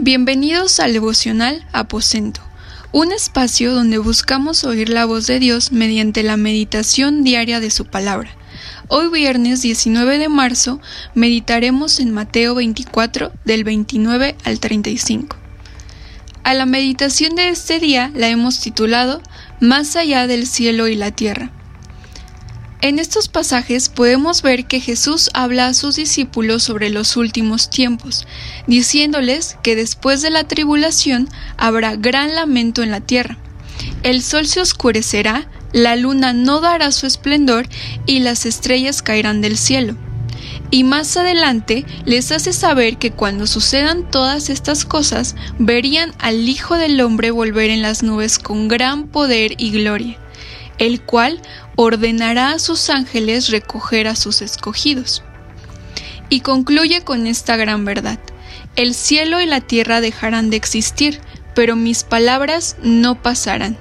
Bienvenidos al devocional Aposento, un espacio donde buscamos oír la voz de Dios mediante la meditación diaria de su palabra. Hoy viernes 19 de marzo meditaremos en Mateo 24 del 29 al 35. A la meditación de este día la hemos titulado Más allá del cielo y la tierra. En estos pasajes podemos ver que Jesús habla a sus discípulos sobre los últimos tiempos, diciéndoles que después de la tribulación habrá gran lamento en la tierra. El sol se oscurecerá, la luna no dará su esplendor y las estrellas caerán del cielo. Y más adelante les hace saber que cuando sucedan todas estas cosas, verían al Hijo del Hombre volver en las nubes con gran poder y gloria el cual ordenará a sus ángeles recoger a sus escogidos. Y concluye con esta gran verdad. El cielo y la tierra dejarán de existir, pero mis palabras no pasarán.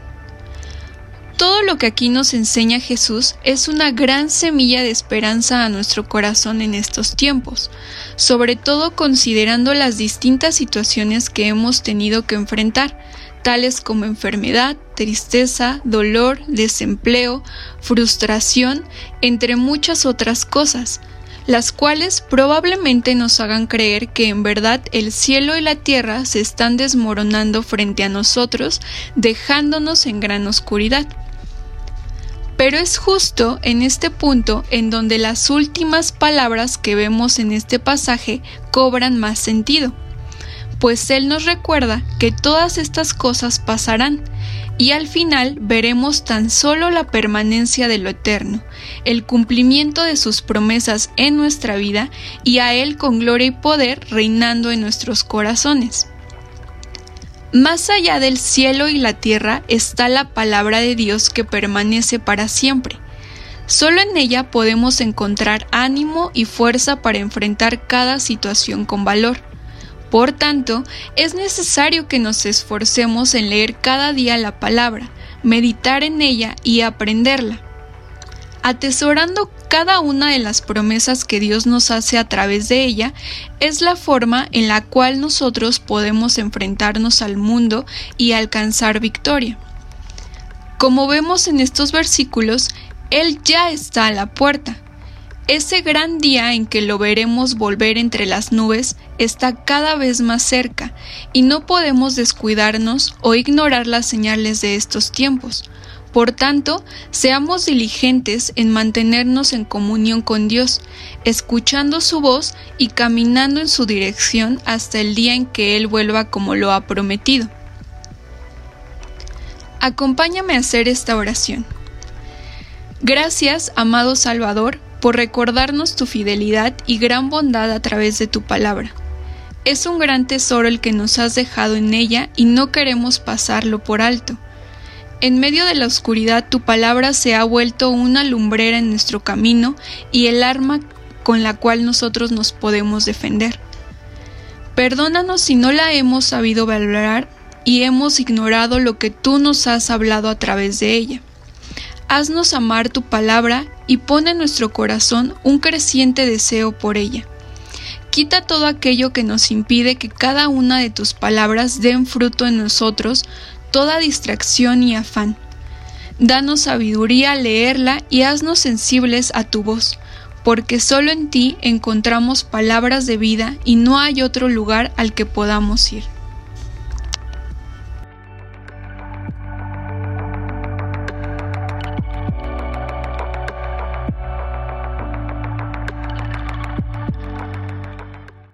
Todo lo que aquí nos enseña Jesús es una gran semilla de esperanza a nuestro corazón en estos tiempos, sobre todo considerando las distintas situaciones que hemos tenido que enfrentar, tales como enfermedad, tristeza, dolor, desempleo, frustración, entre muchas otras cosas, las cuales probablemente nos hagan creer que en verdad el cielo y la tierra se están desmoronando frente a nosotros, dejándonos en gran oscuridad. Pero es justo en este punto en donde las últimas palabras que vemos en este pasaje cobran más sentido pues Él nos recuerda que todas estas cosas pasarán, y al final veremos tan solo la permanencia de lo eterno, el cumplimiento de sus promesas en nuestra vida y a Él con gloria y poder reinando en nuestros corazones. Más allá del cielo y la tierra está la palabra de Dios que permanece para siempre. Solo en ella podemos encontrar ánimo y fuerza para enfrentar cada situación con valor. Por tanto, es necesario que nos esforcemos en leer cada día la palabra, meditar en ella y aprenderla. Atesorando cada una de las promesas que Dios nos hace a través de ella, es la forma en la cual nosotros podemos enfrentarnos al mundo y alcanzar victoria. Como vemos en estos versículos, Él ya está a la puerta ese gran día en que lo veremos volver entre las nubes está cada vez más cerca y no podemos descuidarnos o ignorar las señales de estos tiempos. Por tanto, seamos diligentes en mantenernos en comunión con Dios, escuchando su voz y caminando en su dirección hasta el día en que Él vuelva como lo ha prometido. Acompáñame a hacer esta oración. Gracias, amado Salvador, por recordarnos tu fidelidad y gran bondad a través de tu palabra. Es un gran tesoro el que nos has dejado en ella y no queremos pasarlo por alto. En medio de la oscuridad tu palabra se ha vuelto una lumbrera en nuestro camino y el arma con la cual nosotros nos podemos defender. Perdónanos si no la hemos sabido valorar y hemos ignorado lo que tú nos has hablado a través de ella. Haznos amar tu palabra y pone en nuestro corazón un creciente deseo por ella. Quita todo aquello que nos impide que cada una de tus palabras den fruto en nosotros, toda distracción y afán. Danos sabiduría al leerla y haznos sensibles a tu voz, porque solo en ti encontramos palabras de vida y no hay otro lugar al que podamos ir.